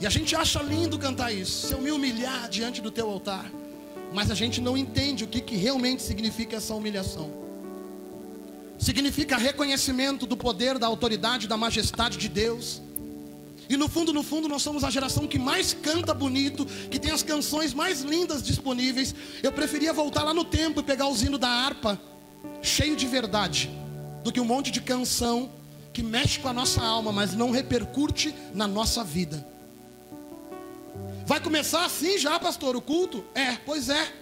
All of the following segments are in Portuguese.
E a gente acha lindo cantar isso, se eu me humilhar diante do teu altar. Mas a gente não entende o que, que realmente significa essa humilhação. Significa reconhecimento do poder, da autoridade, da majestade de Deus. E no fundo, no fundo, nós somos a geração que mais canta bonito, que tem as canções mais lindas disponíveis. Eu preferia voltar lá no tempo e pegar o hino da harpa, cheio de verdade, do que um monte de canção que mexe com a nossa alma, mas não repercute na nossa vida. Vai começar assim já, pastor, o culto? É, pois é.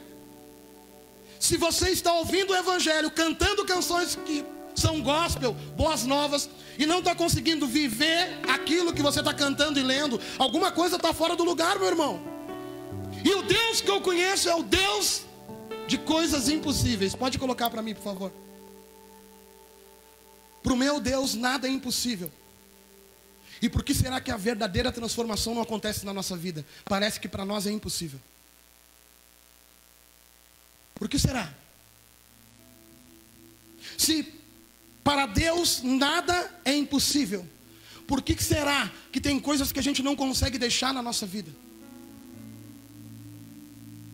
Se você está ouvindo o Evangelho, cantando canções que são gospel, boas novas, e não está conseguindo viver aquilo que você está cantando e lendo, alguma coisa está fora do lugar, meu irmão. E o Deus que eu conheço é o Deus de coisas impossíveis. Pode colocar para mim, por favor. Para o meu Deus nada é impossível. E por que será que a verdadeira transformação não acontece na nossa vida? Parece que para nós é impossível. Por que será? Se para Deus nada é impossível, por que será que tem coisas que a gente não consegue deixar na nossa vida?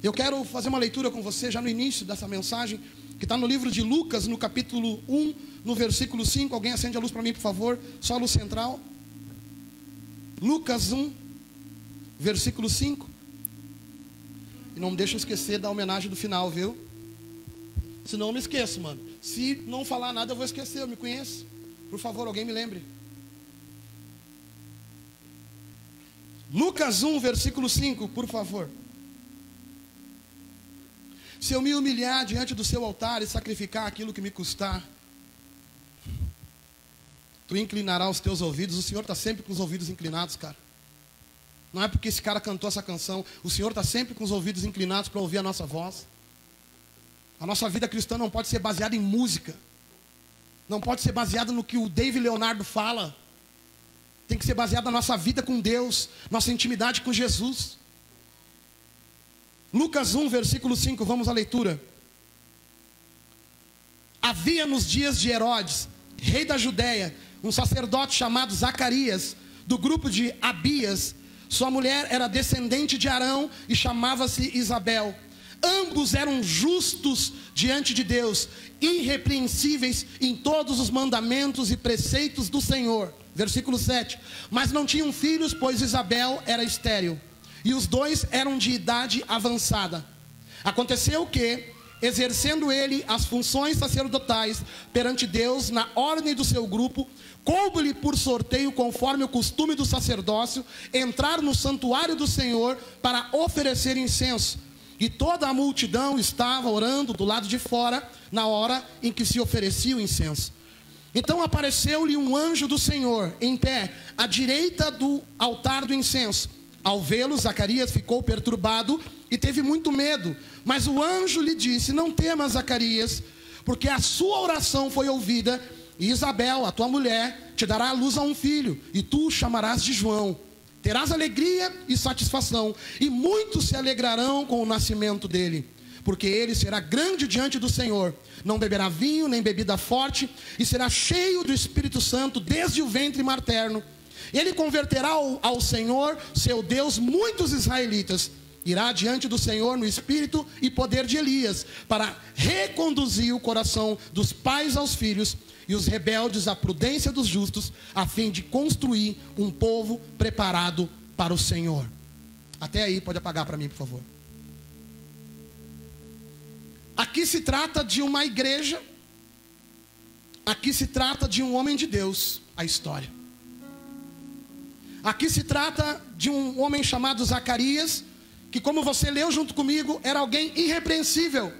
Eu quero fazer uma leitura com você já no início dessa mensagem, que está no livro de Lucas, no capítulo 1, no versículo 5. Alguém acende a luz para mim, por favor? Só a luz central. Lucas 1, versículo 5. E não me deixa esquecer da homenagem do final, viu? Senão eu me esqueço, mano. Se não falar nada, eu vou esquecer, eu me conheço. Por favor, alguém me lembre. Lucas 1, versículo 5, por favor. Se eu me humilhar diante do seu altar e sacrificar aquilo que me custar, tu os teus ouvidos. O Senhor está sempre com os ouvidos inclinados, cara. Não é porque esse cara cantou essa canção. O Senhor está sempre com os ouvidos inclinados para ouvir a nossa voz. A nossa vida cristã não pode ser baseada em música. Não pode ser baseada no que o David Leonardo fala. Tem que ser baseada na nossa vida com Deus, nossa intimidade com Jesus. Lucas 1, versículo 5, vamos à leitura. Havia nos dias de Herodes, rei da Judéia, um sacerdote chamado Zacarias, do grupo de Abias. Sua mulher era descendente de Arão e chamava-se Isabel. Ambos eram justos diante de Deus, irrepreensíveis em todos os mandamentos e preceitos do Senhor. Versículo 7. Mas não tinham filhos, pois Isabel era estéril, e os dois eram de idade avançada. Aconteceu que, exercendo ele as funções sacerdotais perante Deus na ordem do seu grupo, coube-lhe por sorteio, conforme o costume do sacerdócio, entrar no santuário do Senhor para oferecer incenso. E toda a multidão estava orando do lado de fora, na hora em que se oferecia o incenso. Então apareceu-lhe um anjo do Senhor, em pé, à direita do altar do incenso. Ao vê-lo, Zacarias ficou perturbado e teve muito medo. Mas o anjo lhe disse: Não temas, Zacarias, porque a sua oração foi ouvida, e Isabel, a tua mulher, te dará a luz a um filho, e tu o chamarás de João. Terás alegria e satisfação, e muitos se alegrarão com o nascimento dele, porque ele será grande diante do Senhor. Não beberá vinho nem bebida forte, e será cheio do Espírito Santo desde o ventre materno. Ele converterá ao Senhor, seu Deus, muitos israelitas. Irá diante do Senhor no espírito e poder de Elias, para reconduzir o coração dos pais aos filhos e os rebeldes à prudência dos justos, a fim de construir um povo preparado para o Senhor. Até aí, pode apagar para mim, por favor. Aqui se trata de uma igreja, aqui se trata de um homem de Deus, a história. Aqui se trata de um homem chamado Zacarias, que, como você leu junto comigo, era alguém irrepreensível.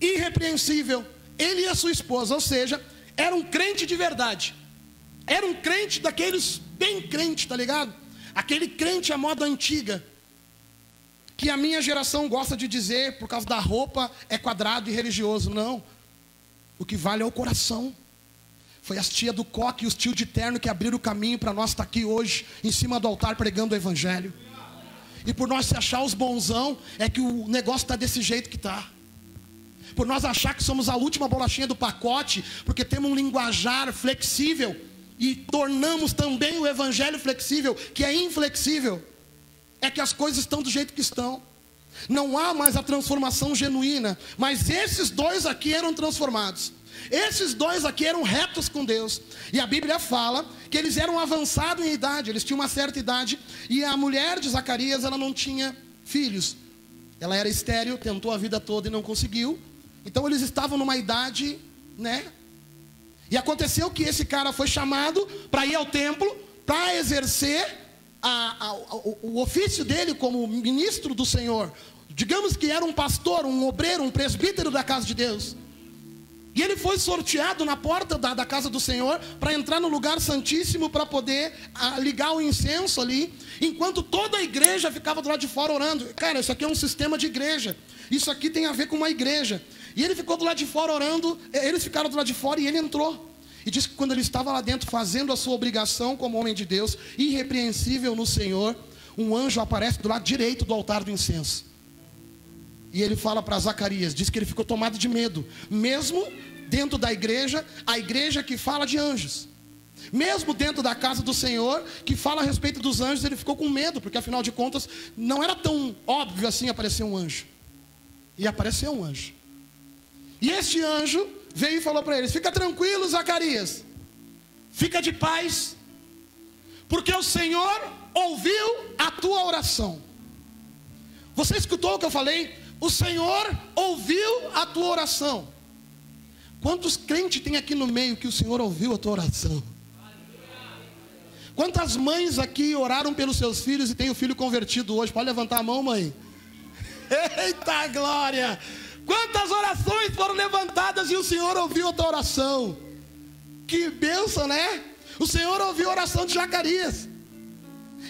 Irrepreensível. Ele e a sua esposa, ou seja, era um crente de verdade. Era um crente daqueles bem crente, tá ligado? Aquele crente à moda antiga. Que a minha geração gosta de dizer, por causa da roupa, é quadrado e religioso. Não. O que vale é o coração. Foi as tia do coque e os tio de terno que abriram o caminho para nós estar tá aqui hoje, em cima do altar, pregando o Evangelho. E por nós se achar os bonzão, é que o negócio está desse jeito que está. Por nós achar que somos a última bolachinha do pacote, porque temos um linguajar flexível, e tornamos também o evangelho flexível, que é inflexível, é que as coisas estão do jeito que estão. Não há mais a transformação genuína, mas esses dois aqui eram transformados. Esses dois aqui eram retos com Deus. E a Bíblia fala que eles eram avançados em idade, eles tinham uma certa idade, e a mulher de Zacarias, ela não tinha filhos. Ela era estéril, tentou a vida toda e não conseguiu. Então eles estavam numa idade, né? E aconteceu que esse cara foi chamado para ir ao templo, para exercer a, a, o, o ofício dele como ministro do Senhor. Digamos que era um pastor, um obreiro, um presbítero da casa de Deus. E ele foi sorteado na porta da, da casa do Senhor para entrar no lugar santíssimo para poder a, ah, ligar o incenso ali, enquanto toda a igreja ficava do lado de fora orando. Cara, isso aqui é um sistema de igreja. Isso aqui tem a ver com uma igreja. E ele ficou do lado de fora orando, eh, eles ficaram do lado de fora e ele entrou. E disse que quando ele estava lá dentro fazendo a sua obrigação como homem de Deus, irrepreensível no Senhor, um anjo aparece do lado direito do altar do incenso. E ele fala para Zacarias, diz que ele ficou tomado de medo, mesmo dentro da igreja, a igreja que fala de anjos. Mesmo dentro da casa do Senhor, que fala a respeito dos anjos, ele ficou com medo, porque afinal de contas, não era tão óbvio assim aparecer um anjo. E apareceu um anjo. E este anjo veio e falou para eles: Fica tranquilo, Zacarias, fica de paz, porque o Senhor ouviu a tua oração. Você escutou o que eu falei? O Senhor ouviu a tua oração. Quantos crentes tem aqui no meio que o Senhor ouviu a tua oração? Quantas mães aqui oraram pelos seus filhos e tem o filho convertido hoje? Pode levantar a mão, mãe. Eita glória! Quantas orações foram levantadas e o Senhor ouviu a tua oração? Que bênção, né? O Senhor ouviu a oração de Zacarias.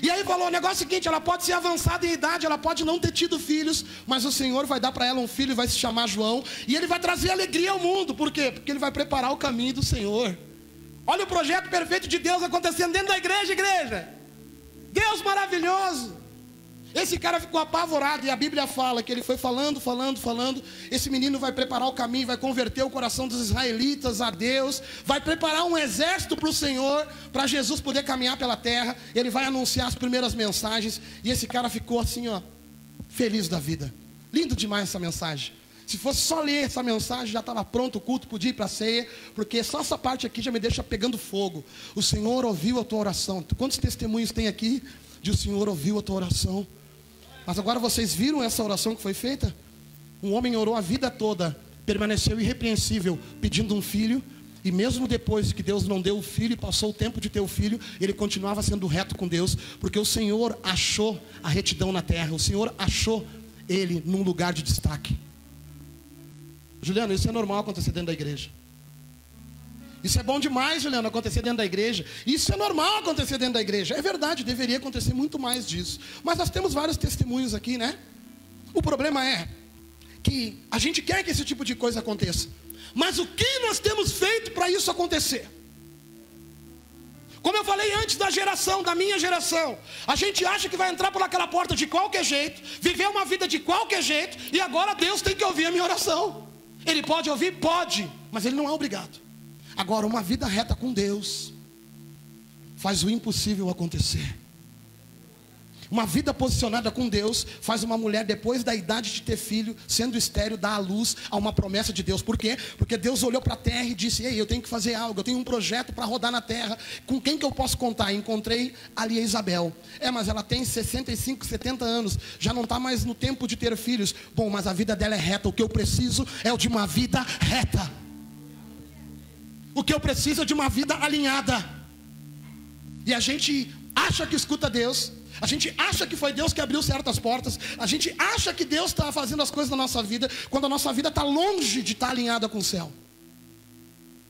E aí falou: o negócio é o seguinte: ela pode ser avançada em idade, ela pode não ter tido filhos, mas o Senhor vai dar para ela um filho vai se chamar João, e ele vai trazer alegria ao mundo, por quê? Porque ele vai preparar o caminho do Senhor. Olha o projeto perfeito de Deus acontecendo dentro da igreja, igreja. Deus maravilhoso. Esse cara ficou apavorado e a Bíblia fala que ele foi falando, falando, falando. Esse menino vai preparar o caminho, vai converter o coração dos israelitas a Deus, vai preparar um exército para o Senhor, para Jesus poder caminhar pela terra. Ele vai anunciar as primeiras mensagens e esse cara ficou assim, ó, feliz da vida. Lindo demais essa mensagem. Se fosse só ler essa mensagem, já estava pronto o culto, podia ir para a ceia, porque só essa parte aqui já me deixa pegando fogo. O Senhor ouviu a tua oração. Quantos testemunhos tem aqui de o Senhor ouviu a tua oração? Mas agora vocês viram essa oração que foi feita? Um homem orou a vida toda, permaneceu irrepreensível, pedindo um filho, e mesmo depois que Deus não deu o filho e passou o tempo de ter o filho, ele continuava sendo reto com Deus, porque o Senhor achou a retidão na terra, o Senhor achou ele num lugar de destaque. Juliano, isso é normal acontecer dentro da igreja. Isso é bom demais, Juliano, acontecer dentro da igreja. Isso é normal acontecer dentro da igreja. É verdade, deveria acontecer muito mais disso. Mas nós temos vários testemunhos aqui, né? O problema é que a gente quer que esse tipo de coisa aconteça. Mas o que nós temos feito para isso acontecer? Como eu falei antes da geração, da minha geração, a gente acha que vai entrar por aquela porta de qualquer jeito, viver uma vida de qualquer jeito, e agora Deus tem que ouvir a minha oração. Ele pode ouvir? Pode, mas ele não é obrigado. Agora, uma vida reta com Deus faz o impossível acontecer. Uma vida posicionada com Deus faz uma mulher, depois da idade de ter filho, sendo estéreo, dar à luz a uma promessa de Deus. Por quê? Porque Deus olhou para a terra e disse: Ei, eu tenho que fazer algo, eu tenho um projeto para rodar na terra. Com quem que eu posso contar? Encontrei ali a Isabel. É, mas ela tem 65, 70 anos, já não está mais no tempo de ter filhos. Bom, mas a vida dela é reta. O que eu preciso é o de uma vida reta. O que eu preciso é de uma vida alinhada. E a gente acha que escuta Deus, a gente acha que foi Deus que abriu certas portas, a gente acha que Deus está fazendo as coisas na nossa vida, quando a nossa vida está longe de estar tá alinhada com o céu.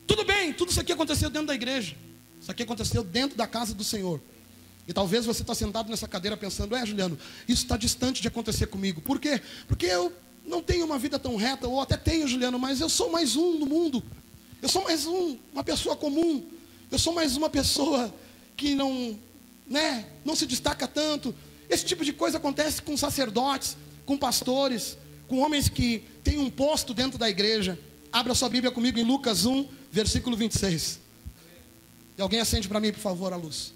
Tudo bem, tudo isso aqui aconteceu dentro da igreja, isso aqui aconteceu dentro da casa do Senhor. E talvez você está sentado nessa cadeira pensando, é Juliano, isso está distante de acontecer comigo. Por quê? Porque eu não tenho uma vida tão reta, ou até tenho, Juliano, mas eu sou mais um no mundo. Eu sou mais um, uma pessoa comum. Eu sou mais uma pessoa que não, né, não se destaca tanto. Esse tipo de coisa acontece com sacerdotes, com pastores, com homens que têm um posto dentro da igreja. Abra sua Bíblia comigo em Lucas 1, versículo 26. E alguém acende para mim, por favor, a luz.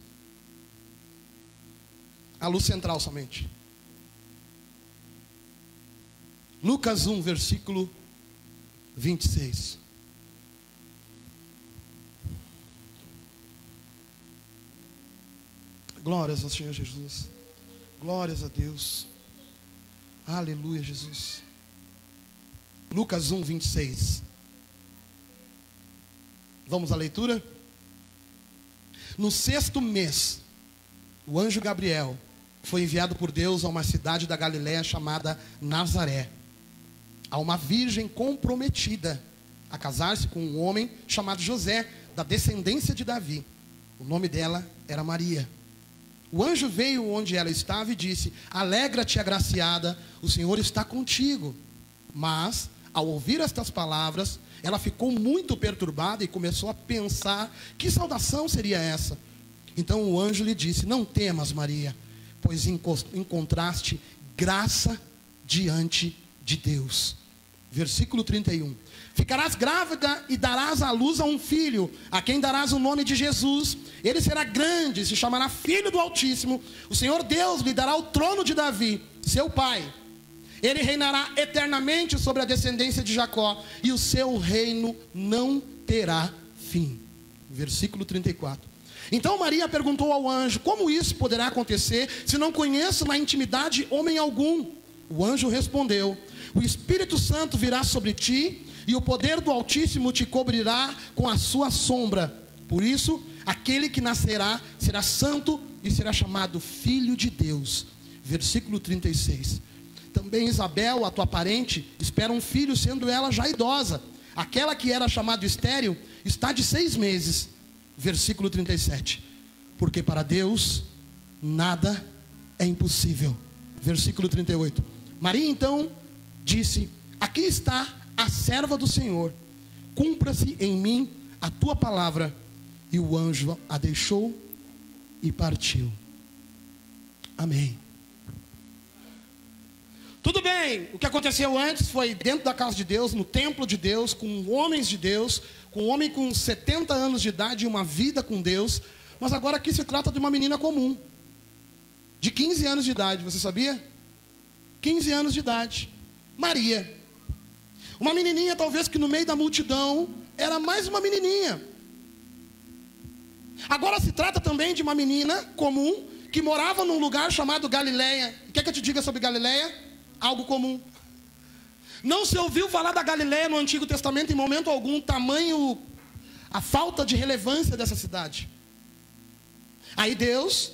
A luz central somente. Lucas 1, versículo 26. Glórias ao Senhor Jesus. Glórias a Deus. Aleluia, Jesus. Lucas 1, 26. Vamos à leitura? No sexto mês, o anjo Gabriel foi enviado por Deus a uma cidade da Galiléia chamada Nazaré, a uma virgem comprometida a casar-se com um homem chamado José, da descendência de Davi. O nome dela era Maria. O anjo veio onde ela estava e disse: Alegra-te, agraciada, o Senhor está contigo. Mas, ao ouvir estas palavras, ela ficou muito perturbada e começou a pensar: que saudação seria essa? Então o anjo lhe disse: Não temas, Maria, pois encontraste graça diante de Deus. Versículo 31. Ficarás grávida e darás à luz a um filho, a quem darás o nome de Jesus. Ele será grande, se chamará Filho do Altíssimo. O Senhor Deus lhe dará o trono de Davi, seu pai. Ele reinará eternamente sobre a descendência de Jacó, e o seu reino não terá fim. Versículo 34. Então Maria perguntou ao anjo: Como isso poderá acontecer se não conheço na intimidade homem algum? O anjo respondeu: O Espírito Santo virá sobre ti e o poder do Altíssimo te cobrirá com a sua sombra. Por isso, aquele que nascerá será santo e será chamado Filho de Deus. Versículo 36. Também Isabel, a tua parente, espera um filho, sendo ela já idosa. Aquela que era chamada estéril está de seis meses. Versículo 37. Porque para Deus nada é impossível. Versículo 38. Maria então disse: Aqui está a serva do Senhor, cumpra-se em mim a tua palavra. E o anjo a deixou e partiu. Amém. Tudo bem, o que aconteceu antes foi dentro da casa de Deus, no templo de Deus, com homens de Deus, com um homem com 70 anos de idade e uma vida com Deus, mas agora aqui se trata de uma menina comum, de 15 anos de idade, você sabia? 15 anos de idade, Maria. Uma menininha, talvez que no meio da multidão era mais uma menininha. Agora se trata também de uma menina comum que morava num lugar chamado Galileia. O que é que eu te diga sobre Galileia? Algo comum. Não se ouviu falar da Galileia no Antigo Testamento em momento algum, tamanho a falta de relevância dessa cidade. Aí Deus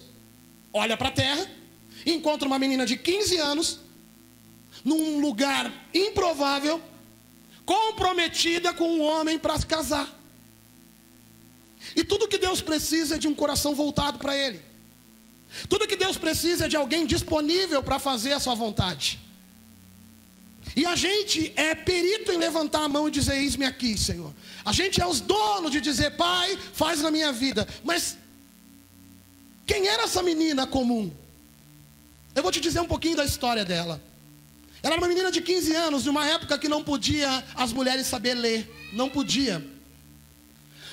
olha para a terra, encontra uma menina de 15 anos, num lugar improvável, comprometida com um homem para se casar. E tudo que Deus precisa é de um coração voltado para Ele. Tudo que Deus precisa é de alguém disponível para fazer a sua vontade. E a gente é perito em levantar a mão e dizer: Eis-me aqui, Senhor. A gente é os donos de dizer: Pai, faz na minha vida. Mas quem era essa menina comum? Eu vou te dizer um pouquinho da história dela. Ela era uma menina de 15 anos, de uma época que não podia as mulheres saber ler. Não podia.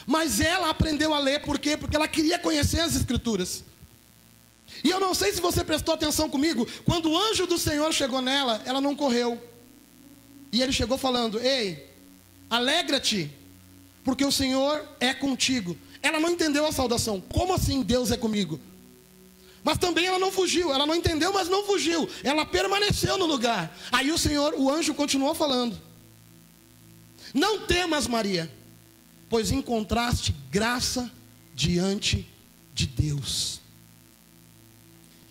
Mas ela aprendeu a ler, por quê? Porque ela queria conhecer as Escrituras. E eu não sei se você prestou atenção comigo, quando o anjo do Senhor chegou nela, ela não correu. E ele chegou falando: Ei, alegra-te, porque o Senhor é contigo. Ela não entendeu a saudação. Como assim Deus é comigo? Mas também ela não fugiu, ela não entendeu, mas não fugiu. Ela permaneceu no lugar. Aí o Senhor, o anjo continuou falando: Não temas, Maria, pois encontraste graça diante de Deus.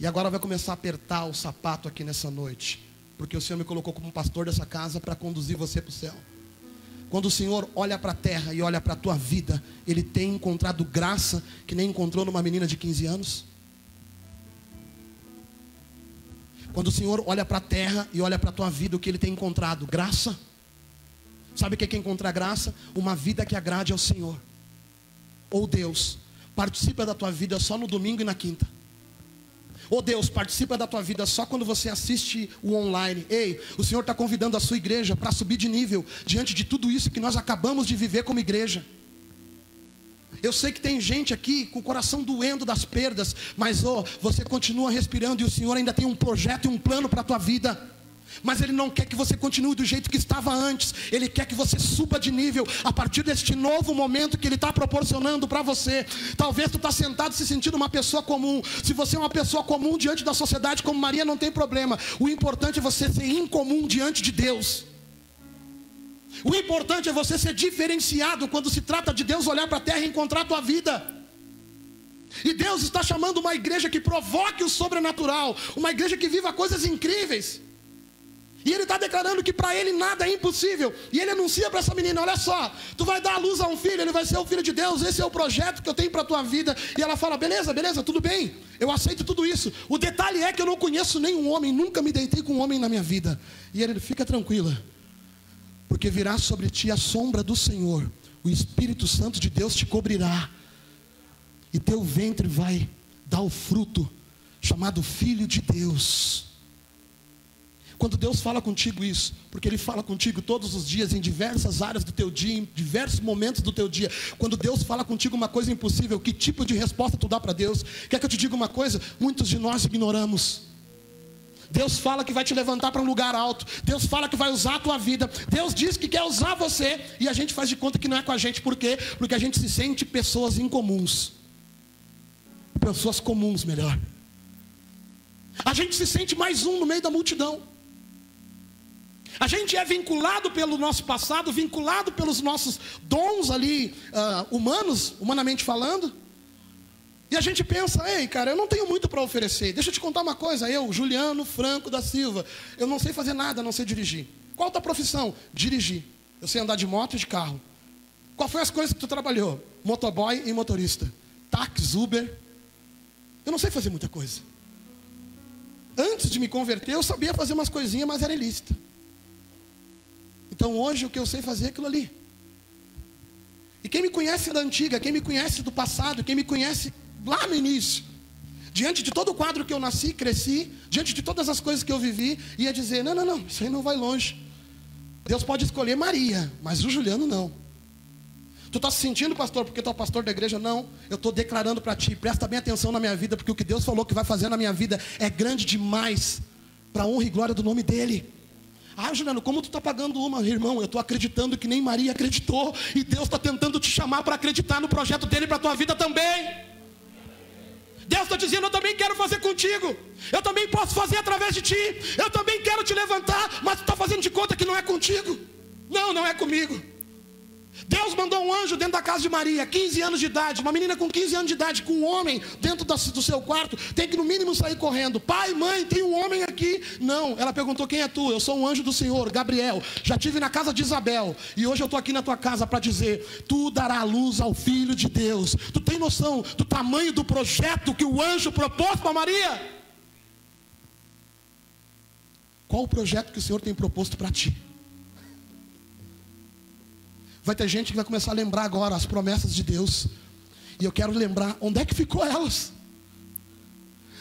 E agora vai começar a apertar o sapato aqui nessa noite, porque o Senhor me colocou como pastor dessa casa para conduzir você para o céu. Quando o Senhor olha para a terra e olha para a tua vida, Ele tem encontrado graça que nem encontrou numa menina de 15 anos. Quando o Senhor olha para a terra e olha para a tua vida, o que ele tem encontrado? Graça. Sabe o que é encontrar graça? Uma vida que agrade ao Senhor. Ou Deus, participa da tua vida só no domingo e na quinta. Ou Deus, participa da tua vida só quando você assiste o online. Ei, o Senhor está convidando a sua igreja para subir de nível diante de tudo isso que nós acabamos de viver como igreja. Eu sei que tem gente aqui com o coração doendo das perdas, mas oh, você continua respirando e o Senhor ainda tem um projeto e um plano para a tua vida. Mas Ele não quer que você continue do jeito que estava antes. Ele quer que você suba de nível a partir deste novo momento que Ele está proporcionando para você. Talvez tu está sentado se sentindo uma pessoa comum. Se você é uma pessoa comum diante da sociedade, como Maria, não tem problema. O importante é você ser incomum diante de Deus. O importante é você ser diferenciado quando se trata de Deus olhar para a terra e encontrar a tua vida. E Deus está chamando uma igreja que provoque o sobrenatural, uma igreja que viva coisas incríveis. E ele está declarando que para ele nada é impossível. E ele anuncia para essa menina: olha só, tu vai dar a luz a um filho, ele vai ser o filho de Deus, esse é o projeto que eu tenho para a tua vida. E ela fala: beleza, beleza, tudo bem, eu aceito tudo isso. O detalhe é que eu não conheço nenhum homem, nunca me deitei com um homem na minha vida. E ele fica tranquila, porque virá sobre ti a sombra do Senhor, o Espírito Santo de Deus te cobrirá, e teu ventre vai dar o fruto, chamado Filho de Deus. Quando Deus fala contigo isso, porque Ele fala contigo todos os dias, em diversas áreas do teu dia, em diversos momentos do teu dia. Quando Deus fala contigo uma coisa impossível, que tipo de resposta tu dá para Deus? Quer que eu te diga uma coisa? Muitos de nós ignoramos. Deus fala que vai te levantar para um lugar alto. Deus fala que vai usar a tua vida. Deus diz que quer usar você. E a gente faz de conta que não é com a gente. Por quê? Porque a gente se sente pessoas incomuns. Pessoas comuns, melhor. A gente se sente mais um no meio da multidão. A gente é vinculado pelo nosso passado, vinculado pelos nossos dons ali, uh, humanos, humanamente falando. E a gente pensa, ei, cara, eu não tenho muito para oferecer. Deixa eu te contar uma coisa, eu, Juliano Franco da Silva, eu não sei fazer nada, não sei dirigir. Qual a tua profissão? Dirigir. Eu sei andar de moto e de carro. Qual foi as coisas que tu trabalhou? Motoboy e motorista. Táxi, Uber. Eu não sei fazer muita coisa. Antes de me converter, eu sabia fazer umas coisinhas, mas era ilícita. Então hoje o que eu sei fazer é aquilo ali. E quem me conhece da antiga, quem me conhece do passado, quem me conhece lá no início, diante de todo o quadro que eu nasci, cresci, diante de todas as coisas que eu vivi, ia dizer: não, não, não, isso aí não vai longe. Deus pode escolher Maria, mas o Juliano não. Tu está se sentindo, pastor, porque tu é pastor da igreja? Não. Eu estou declarando para ti, presta bem atenção na minha vida, porque o que Deus falou que vai fazer na minha vida é grande demais, para a honra e glória do nome dEle. Ah, Juliano, como tu está pagando uma? Irmão, eu estou acreditando que nem Maria acreditou. E Deus está tentando te chamar para acreditar no projeto dele para a tua vida também. Deus está dizendo, eu também quero fazer contigo. Eu também posso fazer através de ti. Eu também quero te levantar, mas tu está fazendo de conta que não é contigo. Não, não é comigo. Deus mandou um anjo dentro da casa de Maria, 15 anos de idade, uma menina com 15 anos de idade, com um homem dentro do seu quarto, tem que no mínimo sair correndo. Pai, mãe, tem um homem aqui. Não, ela perguntou: quem é tu? Eu sou um anjo do Senhor, Gabriel. Já tive na casa de Isabel e hoje eu estou aqui na tua casa para dizer: tu dará luz ao filho de Deus. Tu tem noção do tamanho do projeto que o anjo propôs para Maria? Qual o projeto que o Senhor tem proposto para ti? Vai ter gente que vai começar a lembrar agora as promessas de Deus. E eu quero lembrar onde é que ficou elas.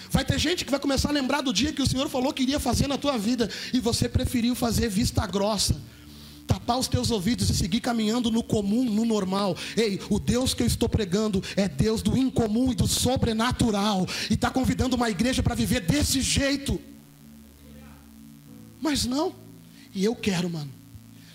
Vai ter gente que vai começar a lembrar do dia que o Senhor falou que iria fazer na tua vida e você preferiu fazer vista grossa. Tapar os teus ouvidos e seguir caminhando no comum, no normal. Ei, o Deus que eu estou pregando é Deus do incomum e do sobrenatural. E está convidando uma igreja para viver desse jeito. Mas não. E eu quero, mano.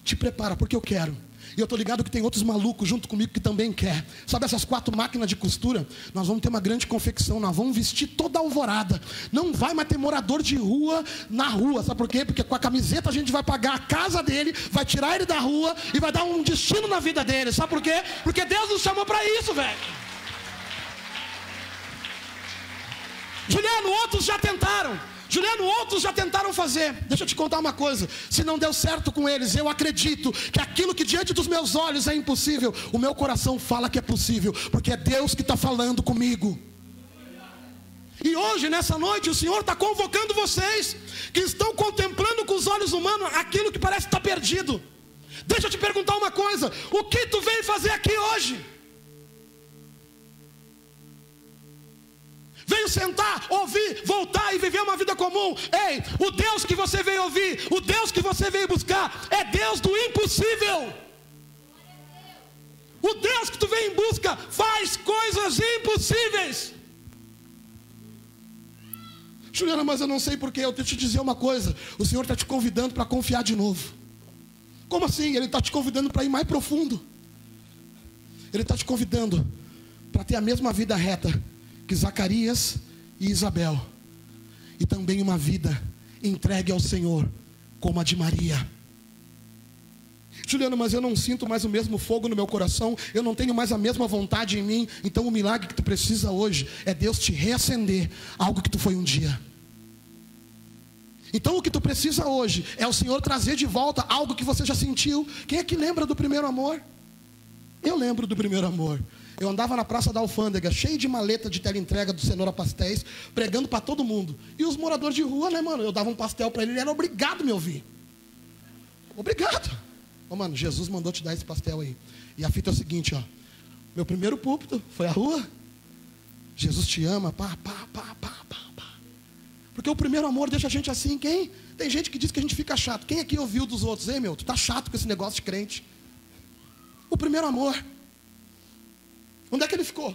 Te prepara, porque eu quero. E eu estou ligado que tem outros malucos junto comigo que também quer. Sabe essas quatro máquinas de costura? Nós vamos ter uma grande confecção, nós vamos vestir toda a alvorada. Não vai mais ter morador de rua na rua. Sabe por quê? Porque com a camiseta a gente vai pagar a casa dele, vai tirar ele da rua e vai dar um destino na vida dele. Sabe por quê? Porque Deus nos chamou para isso, velho. Juliano, outros já tentaram. Juliano, outros já tentaram fazer. Deixa eu te contar uma coisa. Se não deu certo com eles, eu acredito que aquilo que diante dos meus olhos é impossível, o meu coração fala que é possível, porque é Deus que está falando comigo. E hoje, nessa noite, o Senhor está convocando vocês que estão contemplando com os olhos humanos aquilo que parece estar perdido. Deixa eu te perguntar uma coisa: o que tu veio fazer aqui hoje? Veio sentar, ouvir, voltar e viver uma vida comum. Ei, o Deus que você veio ouvir, o Deus que você veio buscar, é Deus do impossível. O Deus que tu vem em busca faz coisas impossíveis. Juliana, mas eu não sei porquê. Eu tenho que te dizer uma coisa: o Senhor está te convidando para confiar de novo. Como assim? Ele está te convidando para ir mais profundo. Ele está te convidando para ter a mesma vida reta que Zacarias e Isabel. E também uma vida entregue ao Senhor, como a de Maria. Juliano, mas eu não sinto mais o mesmo fogo no meu coração, eu não tenho mais a mesma vontade em mim. Então o milagre que tu precisa hoje é Deus te reacender algo que tu foi um dia. Então o que tu precisa hoje é o Senhor trazer de volta algo que você já sentiu. Quem é que lembra do primeiro amor? Eu lembro do primeiro amor. Eu andava na Praça da Alfândega, cheio de maleta de teleentrega do Cenoura Pastéis, pregando para todo mundo. E os moradores de rua, né, mano? Eu dava um pastel para ele, ele era obrigado a me ouvir. Obrigado. Ô, oh, mano, Jesus mandou te dar esse pastel aí. E a fita é o seguinte, ó. Meu primeiro púlpito foi a rua. Jesus te ama, pá, pá, pá, pá, pá, pá. Porque o primeiro amor deixa a gente assim, quem? Tem gente que diz que a gente fica chato. Quem aqui ouviu dos outros? Ei, meu, tu tá chato com esse negócio de crente. O primeiro amor. Onde é que ele ficou?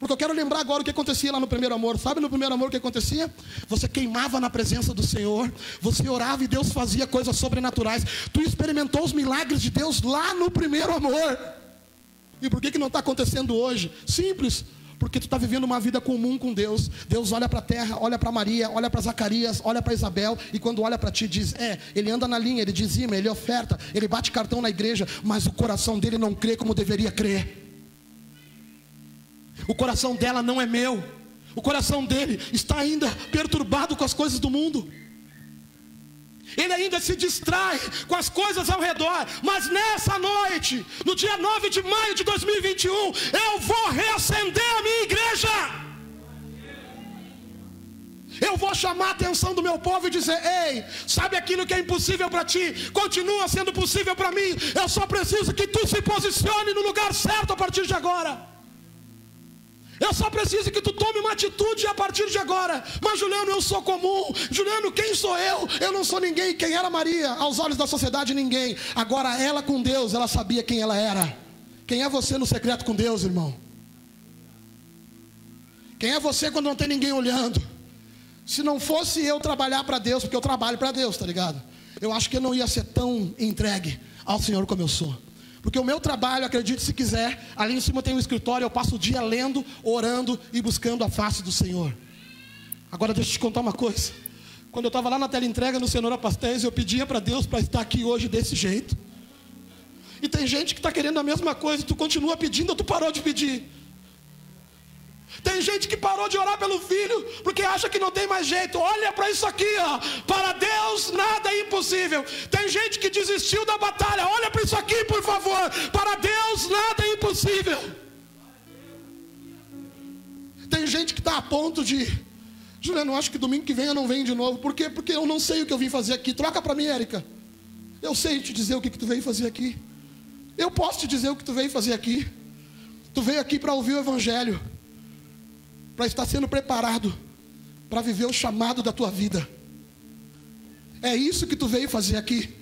Porque eu quero lembrar agora o que acontecia lá no primeiro amor. Sabe no primeiro amor o que acontecia? Você queimava na presença do Senhor, você orava e Deus fazia coisas sobrenaturais. Tu experimentou os milagres de Deus lá no primeiro amor. E por que, que não está acontecendo hoje? Simples. Porque tu está vivendo uma vida comum com Deus. Deus olha para a terra, olha para Maria, olha para Zacarias, olha para Isabel, e quando olha para ti, diz: É, ele anda na linha, ele dizima, ele oferta, ele bate cartão na igreja, mas o coração dele não crê como deveria crer. O coração dela não é meu. O coração dele está ainda perturbado com as coisas do mundo. Ele ainda se distrai com as coisas ao redor. Mas nessa noite, no dia 9 de maio de 2021, eu vou reacender a minha igreja. Eu vou chamar a atenção do meu povo e dizer: Ei, sabe aquilo que é impossível para ti? Continua sendo possível para mim. Eu só preciso que tu se posicione no lugar certo a partir de agora. Eu só preciso que tu tome uma atitude a partir de agora. Mas Juliano, eu sou comum. Juliano, quem sou eu? Eu não sou ninguém. Quem era Maria? Aos olhos da sociedade, ninguém. Agora ela com Deus, ela sabia quem ela era. Quem é você no secreto com Deus, irmão? Quem é você quando não tem ninguém olhando? Se não fosse eu trabalhar para Deus, porque eu trabalho para Deus, tá ligado? Eu acho que eu não ia ser tão entregue ao Senhor como eu sou. Porque o meu trabalho, acredite se quiser, ali em cima tem um escritório, eu passo o dia lendo, orando e buscando a face do Senhor. Agora deixa eu te contar uma coisa. Quando eu estava lá na tela entrega no Cenoura Pastéis, eu pedia para Deus para estar aqui hoje desse jeito. E tem gente que está querendo a mesma coisa, tu continua pedindo ou tu parou de pedir? Tem gente que parou de orar pelo filho porque acha que não tem mais jeito. Olha para isso aqui, ó. Para Deus nada é impossível. Tem gente que desistiu da batalha. Olha para isso aqui, por favor. Para Deus nada é impossível. Tem gente que está a ponto de Juliano, acho que domingo que vem eu não venho de novo. Por quê? Porque eu não sei o que eu vim fazer aqui. Troca para mim, Érica. Eu sei te dizer o que, que tu veio fazer aqui. Eu posso te dizer o que tu veio fazer aqui. Tu veio aqui para ouvir o Evangelho para estar sendo preparado para viver o chamado da tua vida. É isso que tu veio fazer aqui.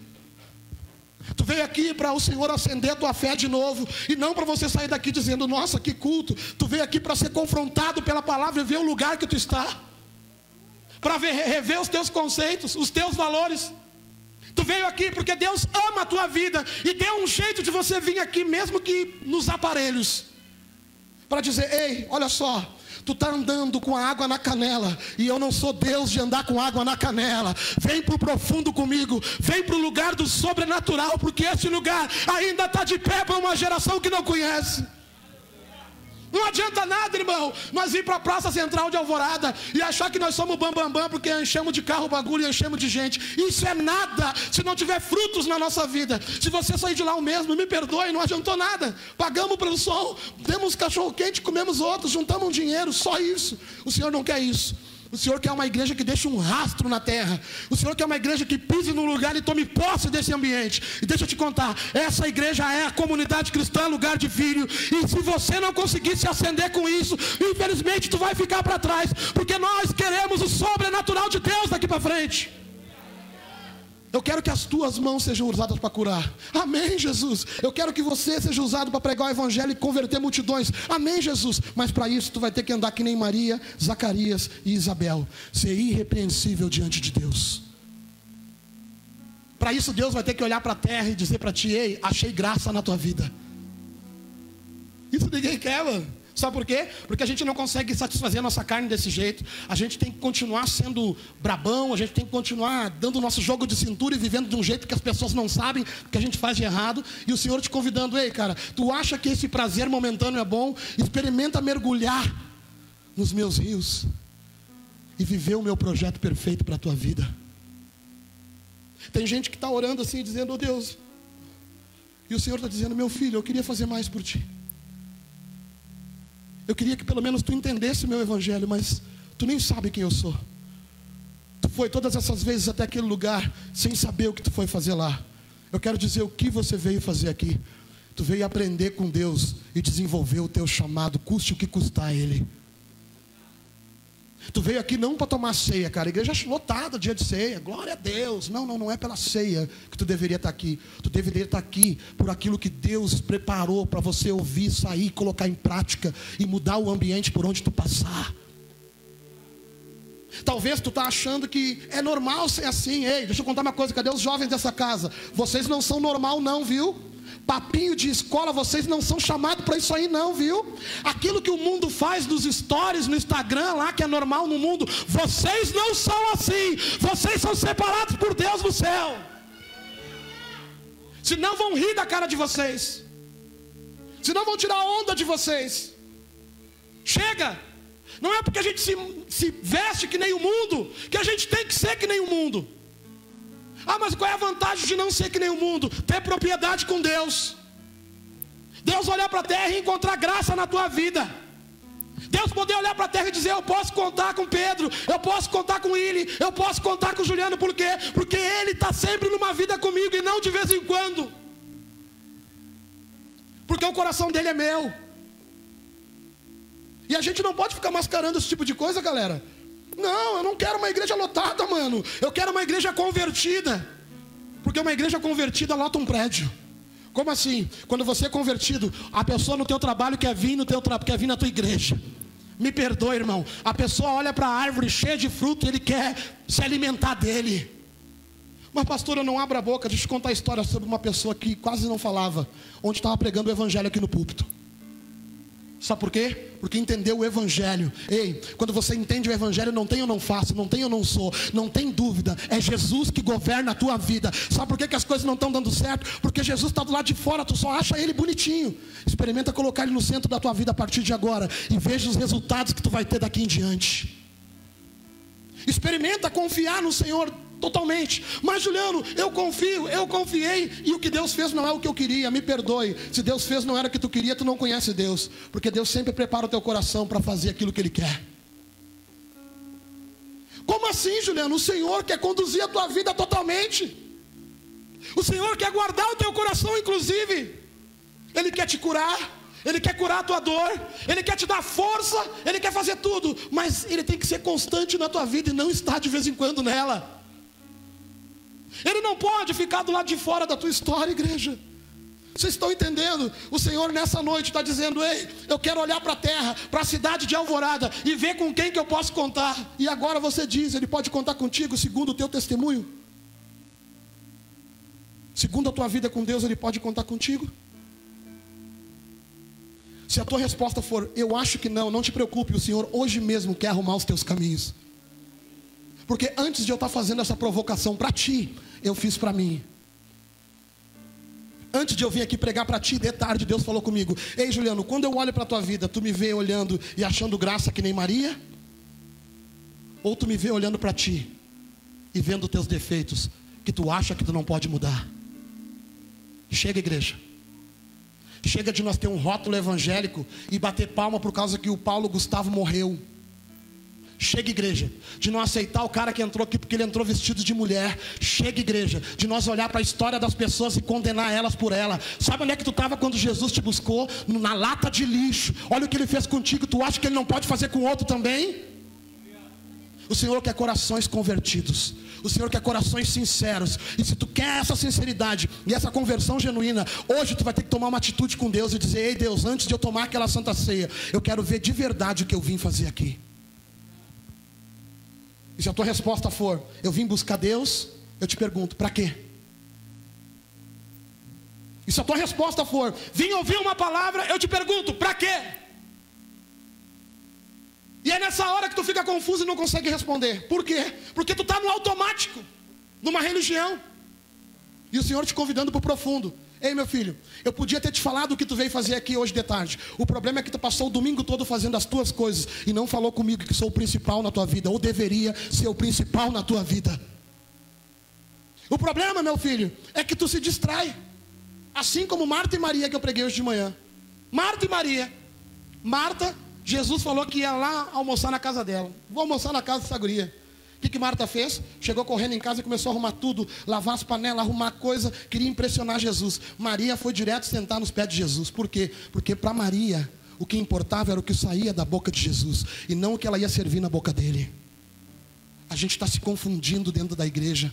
Tu veio aqui para o Senhor acender a tua fé de novo e não para você sair daqui dizendo: "Nossa, que culto". Tu veio aqui para ser confrontado pela palavra e ver o lugar que tu está. Para rever os teus conceitos, os teus valores. Tu veio aqui porque Deus ama a tua vida e deu um jeito de você vir aqui mesmo que nos aparelhos. Para dizer: "Ei, olha só, Tu está andando com a água na canela. E eu não sou Deus de andar com água na canela. Vem para o profundo comigo. Vem para o lugar do sobrenatural. Porque esse lugar ainda está de pé para uma geração que não conhece. Não adianta nada, irmão, nós ir para a Praça Central de Alvorada e achar que nós somos bambambam bam, bam, porque enchemos de carro bagulho e enchemos de gente. Isso é nada se não tiver frutos na nossa vida. Se você sair de lá o mesmo, me perdoe, não adiantou nada. Pagamos pelo sol, demos cachorro quente, comemos outros, juntamos um dinheiro, só isso. O Senhor não quer isso. O Senhor quer uma igreja que deixe um rastro na terra. O Senhor quer uma igreja que pise no lugar e tome posse desse ambiente. E deixa eu te contar, essa igreja é a comunidade cristã, lugar de filho. E se você não conseguir se acender com isso, infelizmente tu vai ficar para trás, porque nós queremos o sobrenatural de Deus daqui para frente. Eu quero que as tuas mãos sejam usadas para curar. Amém, Jesus. Eu quero que você seja usado para pregar o evangelho e converter multidões. Amém, Jesus. Mas para isso tu vai ter que andar que nem Maria, Zacarias e Isabel, ser irrepreensível diante de Deus. Para isso Deus vai ter que olhar para a terra e dizer para ti: "Ei, achei graça na tua vida". Isso ninguém quer, mano. Sabe por quê? Porque a gente não consegue satisfazer a nossa carne desse jeito. A gente tem que continuar sendo brabão, a gente tem que continuar dando o nosso jogo de cintura e vivendo de um jeito que as pessoas não sabem que a gente faz de errado. E o Senhor te convidando, ei, cara, tu acha que esse prazer momentâneo é bom? Experimenta mergulhar nos meus rios e viver o meu projeto perfeito para a tua vida. Tem gente que está orando assim, dizendo, oh Deus, e o Senhor está dizendo, meu filho, eu queria fazer mais por ti. Eu queria que pelo menos tu entendesse meu evangelho, mas tu nem sabe quem eu sou. Tu foi todas essas vezes até aquele lugar sem saber o que tu foi fazer lá. Eu quero dizer o que você veio fazer aqui. Tu veio aprender com Deus e desenvolver o teu chamado, custe o que custar ele. Tu veio aqui não para tomar ceia, cara. A igreja é lotada dia de ceia. Glória a Deus. Não, não, não é pela ceia que tu deveria estar aqui. Tu deveria estar aqui por aquilo que Deus preparou para você ouvir, sair, colocar em prática e mudar o ambiente por onde tu passar. Talvez tu tá achando que é normal ser assim. Ei, deixa eu contar uma coisa. Cadê os jovens dessa casa? Vocês não são normal não, viu? Papinho de escola, vocês não são chamados para isso aí, não, viu? Aquilo que o mundo faz nos stories, no Instagram, lá que é normal no mundo, vocês não são assim. Vocês são separados por Deus no céu. Senão vão rir da cara de vocês. Senão vão tirar onda de vocês. Chega! Não é porque a gente se, se veste que nem o mundo, que a gente tem que ser que nem o mundo. Ah, mas qual é a vantagem de não ser que nem o mundo? Ter propriedade com Deus. Deus olhar para a terra e encontrar graça na tua vida. Deus poder olhar para a terra e dizer: Eu posso contar com Pedro, eu posso contar com ele, eu posso contar com Juliano, por quê? Porque ele está sempre numa vida comigo e não de vez em quando. Porque o coração dele é meu. E a gente não pode ficar mascarando esse tipo de coisa, galera. Não, eu não quero uma igreja lotada, mano. Eu quero uma igreja convertida. Porque uma igreja convertida lota um prédio. Como assim? Quando você é convertido, a pessoa no teu trabalho quer vir no teu quer vir na tua igreja. Me perdoe, irmão. A pessoa olha para a árvore cheia de fruto e ele quer se alimentar dele. Mas pastor, eu não abro a boca. Deixa eu contar a história sobre uma pessoa que quase não falava, onde estava pregando o evangelho aqui no púlpito. Sabe por quê? Porque entendeu o Evangelho. Ei, quando você entende o Evangelho, não tem ou não faço, não tem ou não sou, não tem dúvida. É Jesus que governa a tua vida. Sabe por quê que as coisas não estão dando certo? Porque Jesus está do lado de fora, tu só acha ele bonitinho. Experimenta colocar ele no centro da tua vida a partir de agora e veja os resultados que tu vai ter daqui em diante. Experimenta confiar no Senhor totalmente. Mas Juliano, eu confio, eu confiei e o que Deus fez não é o que eu queria. Me perdoe. Se Deus fez não era o que tu queria, tu não conhece Deus, porque Deus sempre prepara o teu coração para fazer aquilo que ele quer. Como assim, Juliano? O Senhor quer conduzir a tua vida totalmente. O Senhor quer guardar o teu coração, inclusive. Ele quer te curar. Ele quer curar a tua dor, Ele quer te dar força, Ele quer fazer tudo, mas Ele tem que ser constante na tua vida e não estar de vez em quando nela. Ele não pode ficar do lado de fora da tua história, igreja. Vocês estão entendendo? O Senhor nessa noite está dizendo: Ei, eu quero olhar para a terra, para a cidade de Alvorada e ver com quem que eu posso contar. E agora você diz: Ele pode contar contigo segundo o teu testemunho? Segundo a tua vida com Deus, Ele pode contar contigo? Se a tua resposta for, eu acho que não, não te preocupe, o Senhor hoje mesmo quer arrumar os teus caminhos. Porque antes de eu estar fazendo essa provocação para ti, eu fiz para mim. Antes de eu vir aqui pregar para ti, de tarde, Deus falou comigo: Ei, Juliano, quando eu olho para a tua vida, tu me vê olhando e achando graça que nem Maria? Ou tu me vê olhando para ti e vendo teus defeitos que tu acha que tu não pode mudar? Chega, igreja. Chega de nós ter um rótulo evangélico e bater palma por causa que o Paulo Gustavo morreu. Chega, igreja, de não aceitar o cara que entrou aqui porque ele entrou vestido de mulher. Chega, igreja, de nós olhar para a história das pessoas e condenar elas por ela. Sabe onde é que tu estava quando Jesus te buscou? Na lata de lixo. Olha o que ele fez contigo. Tu acha que ele não pode fazer com outro também? O Senhor quer corações convertidos. O Senhor quer corações sinceros. E se tu quer essa sinceridade e essa conversão genuína, hoje tu vai ter que tomar uma atitude com Deus e dizer: Ei Deus, antes de eu tomar aquela santa ceia, eu quero ver de verdade o que eu vim fazer aqui. E se a tua resposta for: Eu vim buscar Deus, eu te pergunto: para quê? E se a tua resposta for: Vim ouvir uma palavra, eu te pergunto: para quê? E é nessa hora que tu fica confuso e não consegue responder. Por quê? Porque tu está no automático, numa religião. E o Senhor te convidando para o profundo. Ei, meu filho, eu podia ter te falado o que tu veio fazer aqui hoje de tarde. O problema é que tu passou o domingo todo fazendo as tuas coisas e não falou comigo que sou o principal na tua vida, ou deveria ser o principal na tua vida. O problema, meu filho, é que tu se distrai. Assim como Marta e Maria que eu preguei hoje de manhã. Marta e Maria. Marta Jesus falou que ia lá almoçar na casa dela. Vou almoçar na casa dessa guria. Que, que Marta fez? Chegou correndo em casa e começou a arrumar tudo, lavar as panelas, arrumar coisa, queria impressionar Jesus. Maria foi direto sentar nos pés de Jesus. Por quê? Porque para Maria, o que importava era o que saía da boca de Jesus e não o que ela ia servir na boca dele. A gente está se confundindo dentro da igreja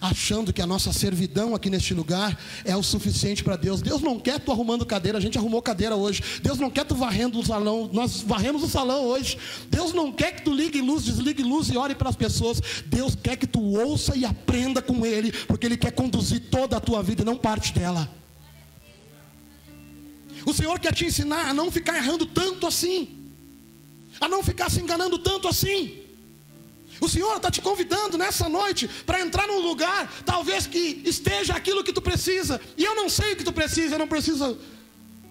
achando que a nossa servidão aqui neste lugar é o suficiente para Deus. Deus não quer tu arrumando cadeira, a gente arrumou cadeira hoje. Deus não quer tu varrendo o salão, nós varremos o salão hoje. Deus não quer que tu ligue luz, desligue luz e ore para as pessoas. Deus quer que tu ouça e aprenda com Ele, porque Ele quer conduzir toda a tua vida e não parte dela. O Senhor quer te ensinar a não ficar errando tanto assim, a não ficar se enganando tanto assim. O Senhor está te convidando nessa noite para entrar num lugar, talvez que esteja aquilo que tu precisa. E eu não sei o que tu precisa, eu não preciso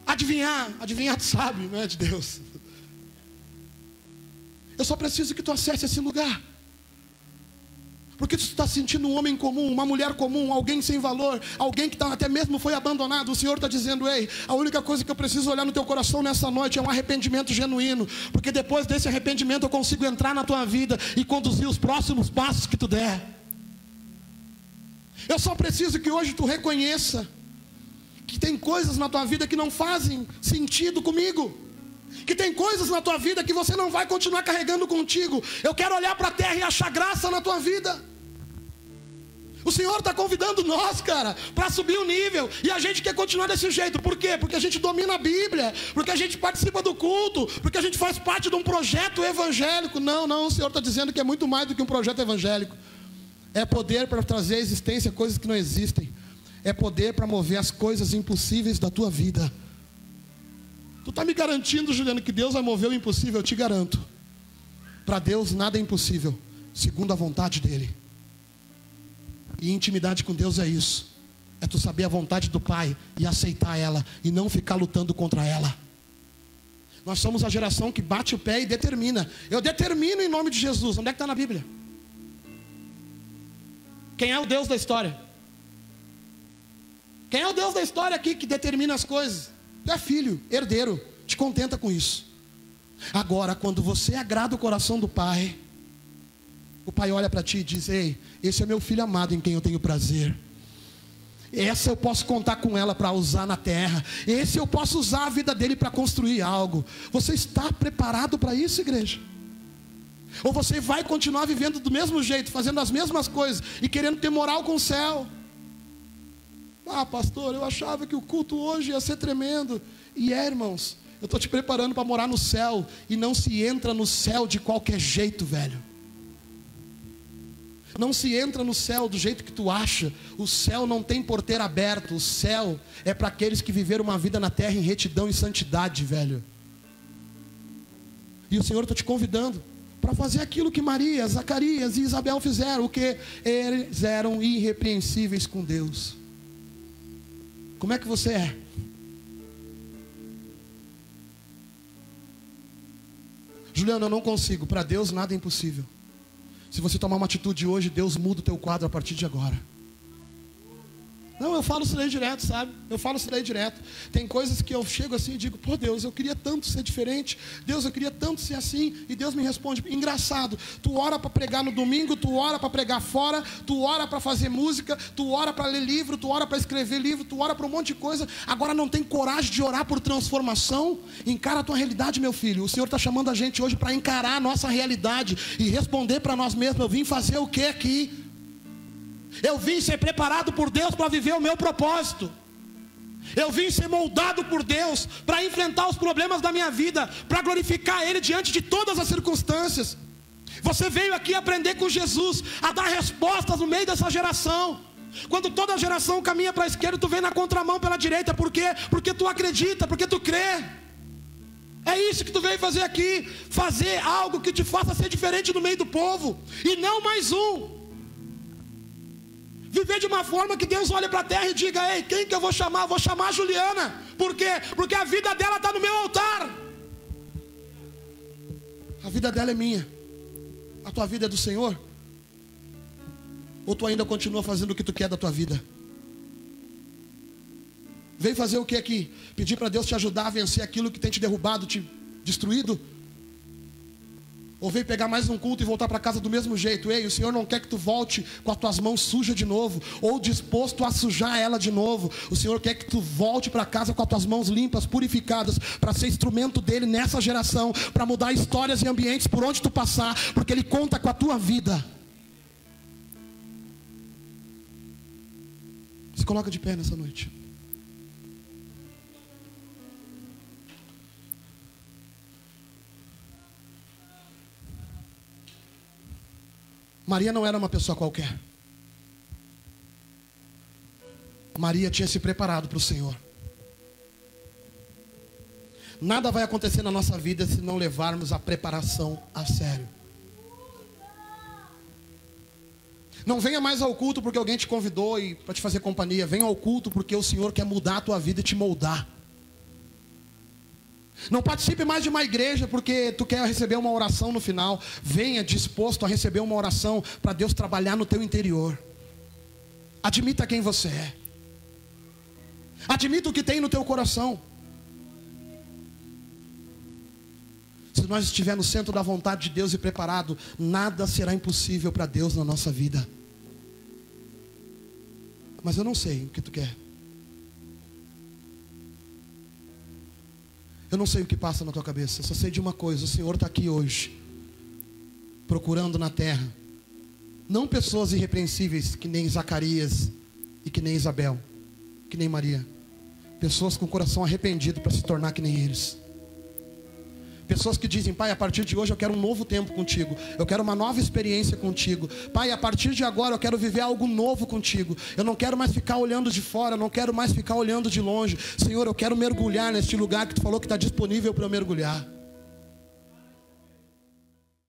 adivinhar. Adivinhar tu sabe, não é de Deus. Eu só preciso que tu acesse esse lugar. Porque tu está sentindo um homem comum, uma mulher comum, alguém sem valor, alguém que tá, até mesmo foi abandonado. O Senhor está dizendo: Ei, a única coisa que eu preciso olhar no teu coração nessa noite é um arrependimento genuíno. Porque depois desse arrependimento eu consigo entrar na tua vida e conduzir os próximos passos que tu der. Eu só preciso que hoje tu reconheça que tem coisas na tua vida que não fazem sentido comigo que tem coisas na tua vida que você não vai continuar carregando contigo. Eu quero olhar para a terra e achar graça na tua vida. O Senhor está convidando nós, cara, para subir o nível. E a gente quer continuar desse jeito. Por quê? Porque a gente domina a Bíblia, porque a gente participa do culto, porque a gente faz parte de um projeto evangélico. Não, não, o Senhor está dizendo que é muito mais do que um projeto evangélico. É poder para trazer à existência coisas que não existem. É poder para mover as coisas impossíveis da tua vida. Tu está me garantindo, Juliano, que Deus vai mover o impossível? Eu te garanto. Para Deus nada é impossível, segundo a vontade dEle. E intimidade com Deus é isso. É tu saber a vontade do Pai e aceitar ela e não ficar lutando contra ela. Nós somos a geração que bate o pé e determina. Eu determino em nome de Jesus. Onde é que está na Bíblia? Quem é o Deus da história? Quem é o Deus da história aqui que determina as coisas? Tu é filho, herdeiro. Te contenta com isso. Agora, quando você agrada o coração do Pai, o pai olha para ti e diz: Ei, esse é meu filho amado em quem eu tenho prazer. Essa eu posso contar com ela para usar na terra. Esse eu posso usar a vida dele para construir algo. Você está preparado para isso, igreja? Ou você vai continuar vivendo do mesmo jeito, fazendo as mesmas coisas e querendo ter moral com o céu? Ah, pastor, eu achava que o culto hoje ia ser tremendo. E é, irmãos, eu estou te preparando para morar no céu. E não se entra no céu de qualquer jeito, velho. Não se entra no céu do jeito que tu acha. O céu não tem porteiro aberto. O céu é para aqueles que viveram uma vida na terra em retidão e santidade, velho. E o Senhor está te convidando para fazer aquilo que Maria, Zacarias e Isabel fizeram, o que eles eram irrepreensíveis com Deus. Como é que você é? Juliano, eu não consigo. Para Deus nada é impossível. Se você tomar uma atitude hoje, Deus muda o teu quadro a partir de agora. Não, eu falo isso daí direto, sabe? Eu falo isso daí direto. Tem coisas que eu chego assim e digo, pô Deus, eu queria tanto ser diferente. Deus, eu queria tanto ser assim. E Deus me responde, engraçado. Tu ora para pregar no domingo, tu ora para pregar fora, tu ora para fazer música, tu ora para ler livro, tu ora para escrever livro, tu ora para um monte de coisa. Agora não tem coragem de orar por transformação. Encara a tua realidade, meu filho. O Senhor está chamando a gente hoje para encarar a nossa realidade e responder para nós mesmos. Eu vim fazer o que aqui? Eu vim ser preparado por Deus para viver o meu propósito. Eu vim ser moldado por Deus para enfrentar os problemas da minha vida, para glorificar Ele diante de todas as circunstâncias. Você veio aqui aprender com Jesus, a dar respostas no meio dessa geração. Quando toda geração caminha para a esquerda, tu vem na contramão pela direita, por quê? Porque tu acredita, porque tu crê. É isso que tu veio fazer aqui, fazer algo que te faça ser diferente no meio do povo, e não mais um. Viver de uma forma que Deus olhe para a terra e diga: Ei, quem que eu vou chamar? Vou chamar a Juliana. Por quê? Porque a vida dela está no meu altar. A vida dela é minha. A tua vida é do Senhor? Ou tu ainda continua fazendo o que tu quer da tua vida? Vem fazer o que aqui? Pedir para Deus te ajudar a vencer aquilo que tem te derrubado, te destruído? Ou veio pegar mais um culto e voltar para casa do mesmo jeito. Ei, o Senhor não quer que tu volte com as tuas mãos sujas de novo, ou disposto a sujar ela de novo. O Senhor quer que tu volte para casa com as tuas mãos limpas, purificadas, para ser instrumento dele nessa geração, para mudar histórias e ambientes por onde tu passar, porque ele conta com a tua vida. Se coloca de pé nessa noite. Maria não era uma pessoa qualquer. Maria tinha se preparado para o Senhor. Nada vai acontecer na nossa vida se não levarmos a preparação a sério. Não venha mais ao culto porque alguém te convidou e para te fazer companhia. Venha ao culto porque o Senhor quer mudar a tua vida e te moldar. Não participe mais de uma igreja porque tu quer receber uma oração no final. Venha disposto a receber uma oração para Deus trabalhar no teu interior. Admita quem você é. Admita o que tem no teu coração. Se nós estivermos no centro da vontade de Deus e preparado, nada será impossível para Deus na nossa vida. Mas eu não sei o que tu quer. Eu não sei o que passa na tua cabeça, só sei de uma coisa: o Senhor está aqui hoje, procurando na terra, não pessoas irrepreensíveis que nem Zacarias e que nem Isabel, que nem Maria, pessoas com o coração arrependido para se tornar que nem eles. Pessoas que dizem, Pai, a partir de hoje eu quero um novo tempo contigo. Eu quero uma nova experiência contigo. Pai, a partir de agora eu quero viver algo novo contigo. Eu não quero mais ficar olhando de fora, eu não quero mais ficar olhando de longe. Senhor, eu quero mergulhar neste lugar que tu falou que está disponível para eu mergulhar.